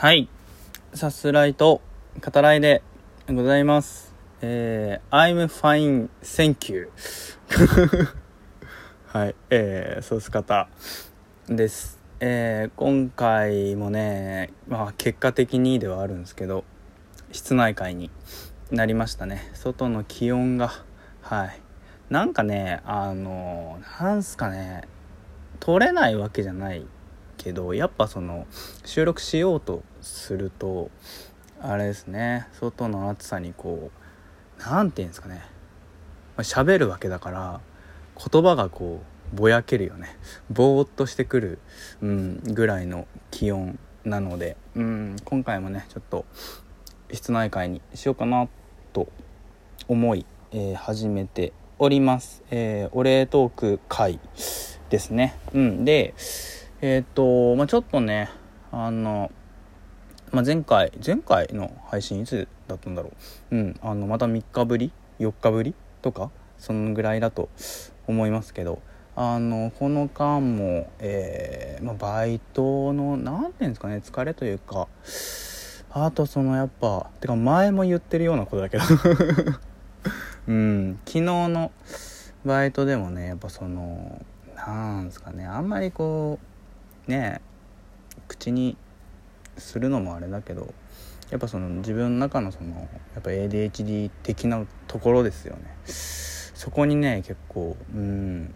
はい。さすらいと、語らいでございます。えー、I'm fine, thank you. はい。えー、そうす方です。えー、今回もね、まあ結果的にではあるんですけど、室内会になりましたね。外の気温が、はい。なんかね、あの、なんすかね、取れないわけじゃないけどやっぱその収録しようとするとあれですね外の暑さにこう何て言うんですかねまあ喋るわけだから言葉がこうぼやけるよね。ぼーっとしてくる、うん、ぐらいの気温なので、うん、今回もねちょっと室内会にしようかなと思い、えー始めております、えーお礼トーク会ですね。うんでえっ、とまあちょっとねあの、まあ、前回前回の配信いつだったんだろう。うんあのまた3日ぶり4日ぶりとかそのぐらいだと思いますけどあのこの間も、えーまあ、バイトの何ていうんですかね疲れというかあとそのやっぱてか前も言ってるようなことだけど。うん昨日のバイトでもねやっぱそのなんですかねあんまりこうね口にするのもあれだけどやっぱその自分の中のそのやっぱ ADHD 的なところですよね。そこにね結構うん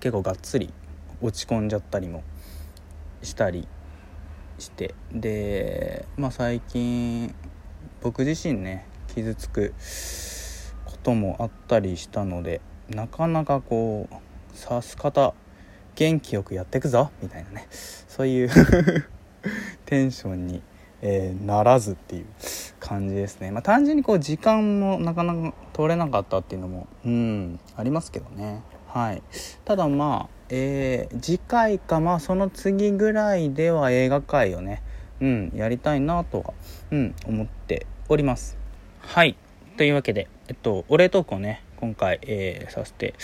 結構がっつり落ち込んじゃったりもしたりしてでまあ最近僕自身ね傷つくこともあったりしたのでなかなかこう刺す方元気よくやってくぞ。みたいなね。そういう テンションに、えーならずっていう感じですね。まあ単純にこう時間もなかなか取れなかったっていうのもうんありますけどね。はい。ただまあえー次回かまあその次ぐらいでは映画界をねうんやりたいなとはうん思っております。はい。というわけでえっとお礼トークをね今回、えーさせて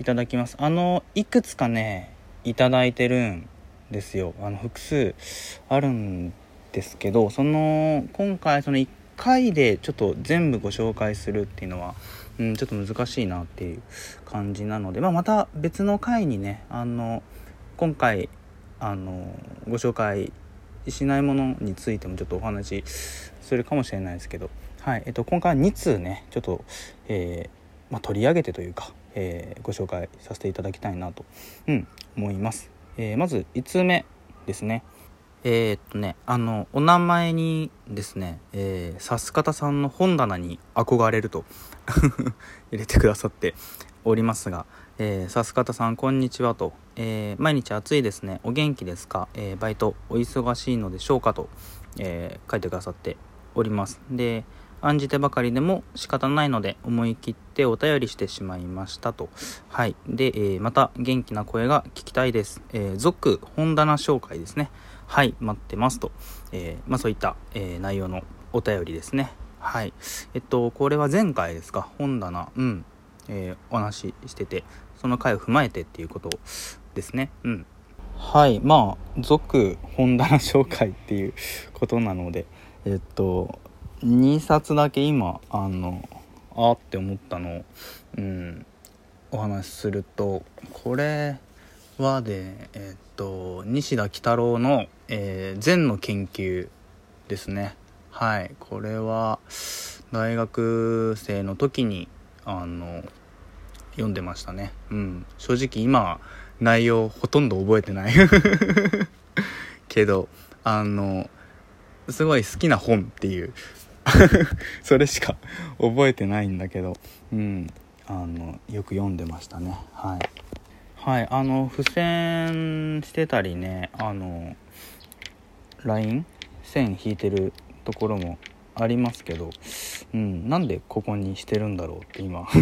いただきます。あのいくつかねいただいてるんですよ。あの複数あるんですけどその今回その1回でちょっと全部ご紹介するっていうのは、うん、ちょっと難しいなっていう感じなので、まあ、また別の回にねあの今回あのご紹介しないものについてもちょっとお話しするかもしれないですけど、はいえっと、今回は2通ねちょっと、えーまあ、取り上げてというか、えーご紹介させていただきたいなと、うん、思います、えーまず1通目ですね。えーっとねあのお名前にですね、え、さす方さんの本棚に憧れると 入れてくださっておりますが、え、さす方さんこんにちはと、えー毎日暑いですね。お元気ですか、えーバイトお忙しいのでしょうか？と、え書いてくださっております。で案じてばかりでも仕方ないので思い切ってお便りしてしまいましたと。はい。で、えーまた元気な声が聞きたいです、えー、続本棚紹介ですね。はい。待ってますと、えーまあそういった、え内容のお便りですね。はい。えっとこれは前回ですか？本棚。うん。えお話ししてて。その回を踏まえてっていうことですね。うん。はい。まあ続本棚紹介っていうことなのでえっと2冊だけ今あのあって思ったのうんお話しするとこれはでえっと西田喜太郎の「えー禅の研究」ですね。はいこれは大学生の時にあの読んでましたね。うん正直今内容ほとんど覚えてない。けどあのすごい好きな本っていう それしか覚えてないんだけど。うん。あのよく読んでましたね。はい。はいあの付箋してたりねあの LINE 線引いてるところもありますけど、うん、なんでここにしてるんだろうって今。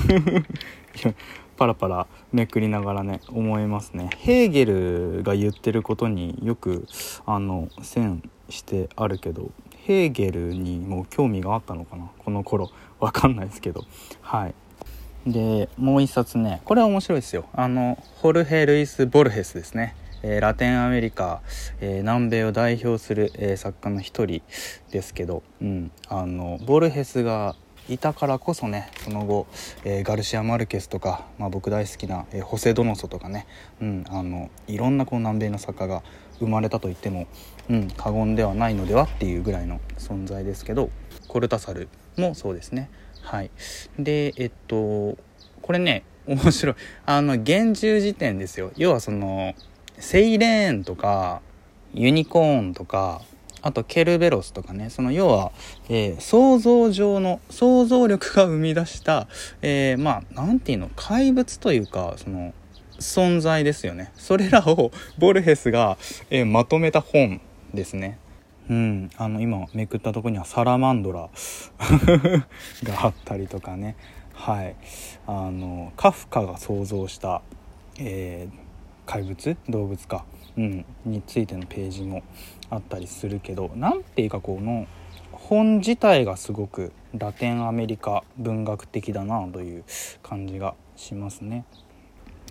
パラパラめくりながらね思いますね。ヘーゲルが言ってることによくあの線してあるけど。ヘーゲルにも興味があったのかな？この頃。わかんないですけど。はい。でもう一冊ね。これは面白いですよ。あのホルヘ・ルイス・ボルヘスですね、えー、ラテンアメリカ、えー、南米を代表する、え作家の一人ですけど、うん、あのボルヘスがいたからこそねその後、えガルシア・マルケスとか、まあ、僕大好きな、えホセ・ドノソとかね、うん、あのいろんなこう南米の作家が生まれたと言っても、うん、過言ではないのではっていうぐらいの存在ですけどコルタサルもそうですね。はい。でえっとこれね面白い。あの厳重辞典ですよ。要はそのセイレーンとかユニコーンとかあとケルベロスとかね。その要は、えー、想像上の想像力が生み出した、えー、まあ何て言うの？怪物というかその存在ですよね。それらをボルヘスが、えー、まとめた本ですね。うん、あの今めくったとこにはサラマンドラ があったりとかね。はい。あのカフカが想像した、えー、怪物？動物か、うん、についてのページもあったりするけど何ていうかこの本自体がすごくラテンアメリカ文学的だなという感じがしますね。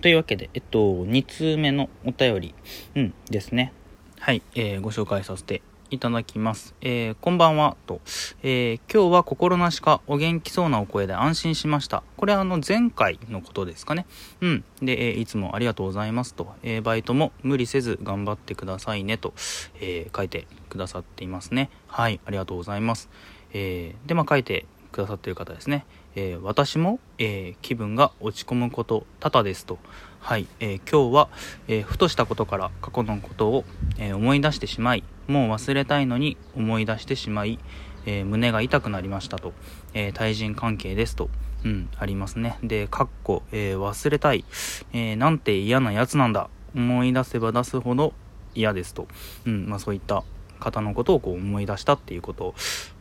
というわけで、えっと、2通目のお便り、うん、ですね。はい、えー、ご紹介させていただきます。えー、こんばんは、と。えー、今日は心なしかお元気そうなお声で安心しました。これはあの前回のことですかね。うん。で、えー、いつもありがとうございますと。えバイトも無理せず頑張ってくださいねと、え書いてくださっていますね。はい、ありがとうございます。えで、まあ書いてくださってる方ですね。えー、私も、えー、気分が落ち込むこと多々ですと、はいえー、今日は、えふとしたことから過去のことを、え思い出してしまいもう忘れたいのに思い出してしまい、え胸が痛くなりましたと、え対人関係ですと、うん、ありますね。でかっこ、え忘れたい、えなんて嫌なやつなんだ。思い出せば出すほど嫌ですと、うんまあ、そういった方のことをこう思い出したっていうこと。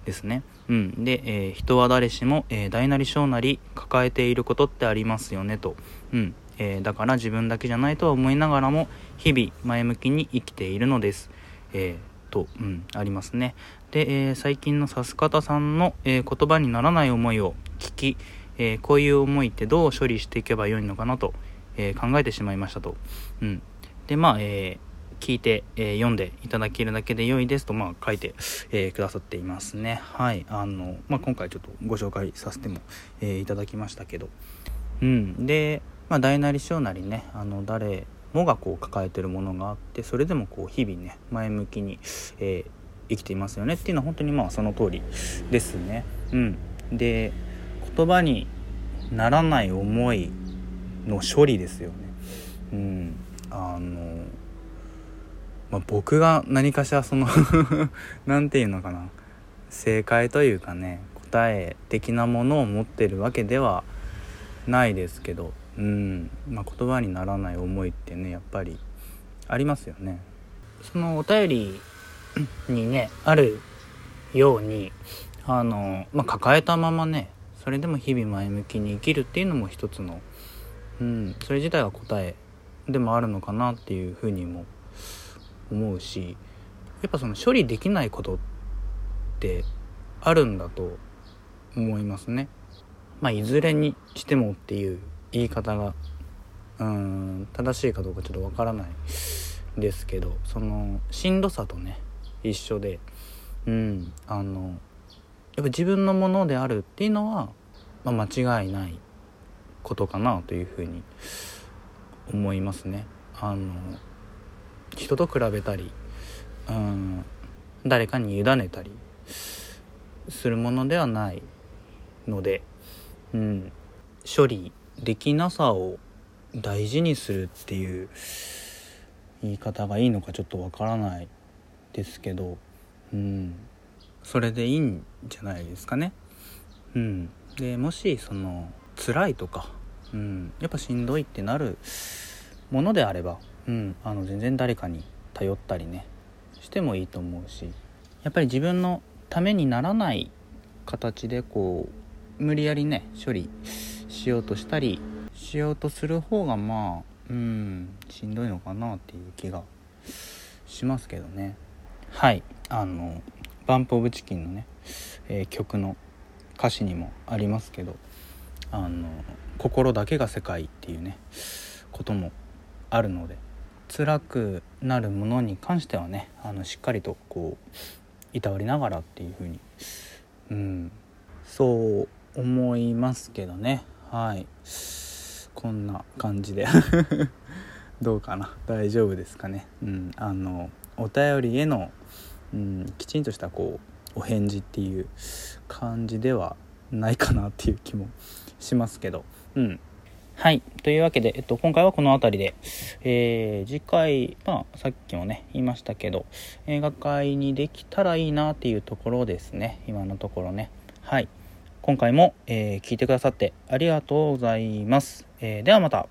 ですね。うん、で、えー、人は誰しも、えー、大なり小なり抱えていることってありますよねと。うんえー、だから自分だけじゃないとは思いながらも日々前向きに生きているのです。えー、と、うん、ありますね。で、えー、最近のさす方さんの、え言葉にならない思いを聞き、えこういう思いってどう処理していけばよいのかなと、え考えてしまいましたと。うん、でまあ、えー聞いて、えー、読んでいただけるだけで良いですと、まあ、書いて、えー、くださっていますね。はい。あの、まあ、今回ちょっとご紹介させても、えー、いただきましたけど。うん。で、まあ、大なり小なりね、あの、誰もがこう抱えてるものがあって、それでもこう、日々ね、前向きに、え生きていますよねっていうのは本当にまあその通りですね。うん。で、言葉にならない思いの処理ですよね。うん。あの、まあ、僕が何かしらその 何て言うのかな正解というかね答え的なものを持ってるわけではないですけどうん、まあ、言葉にならない思いってねやっぱりありますよね。そのお便りにねあるようにあの、まあ、抱えたままねそれでも日々前向きに生きるっていうのも一つの、うん、それ自体が答えでもあるのかなっていうふうにも思うしやっぱその処理できないことってあるんだと思いますね。まあ、いずれにしてもっていう言い方がうん正しいかどうかちょっとわからないですけどそのしんどさとね一緒でうんあのやっぱ自分のものであるっていうのは、まあ、間違いないことかなというふうに思いますね。あの人と比べたりうん誰かに委ねたりするものではないので、うん、処理できなさを大事にするっていう言い方がいいのかちょっとわからないですけど、うん、それでいいんじゃないですかね。うん、でもしその辛いとか、うん、やっぱしんどいってなるものであればうん、あの全然誰かに頼ったりねしてもいいと思うしやっぱり自分のためにならない形でこう無理やりね処理しようとしたりしようとする方がまあうんしんどいのかなっていう気がしますけどね。はいあのバンプ・オブ・チキンのね、えー、曲の歌詞にもありますけどあの心だけが世界っていうねこともあるので辛くなるものに関してはねあのしっかりとこういたわりながらっていう風にうんそう思いますけどね。はい。こんな感じで。どうかな。大丈夫ですかね。うんあのお便りへの、うん、きちんとしたこうお返事っていう感じではないかなっていう気もしますけど。うん。はい。というわけで、えっと、今回はこの辺りで、えー、次回、まあ、さっきもね、言いましたけど、映画界にできたらいいなっていうところですね。今のところね。はい。今回も、えー、聞いてくださってありがとうございます。えー、ではまた。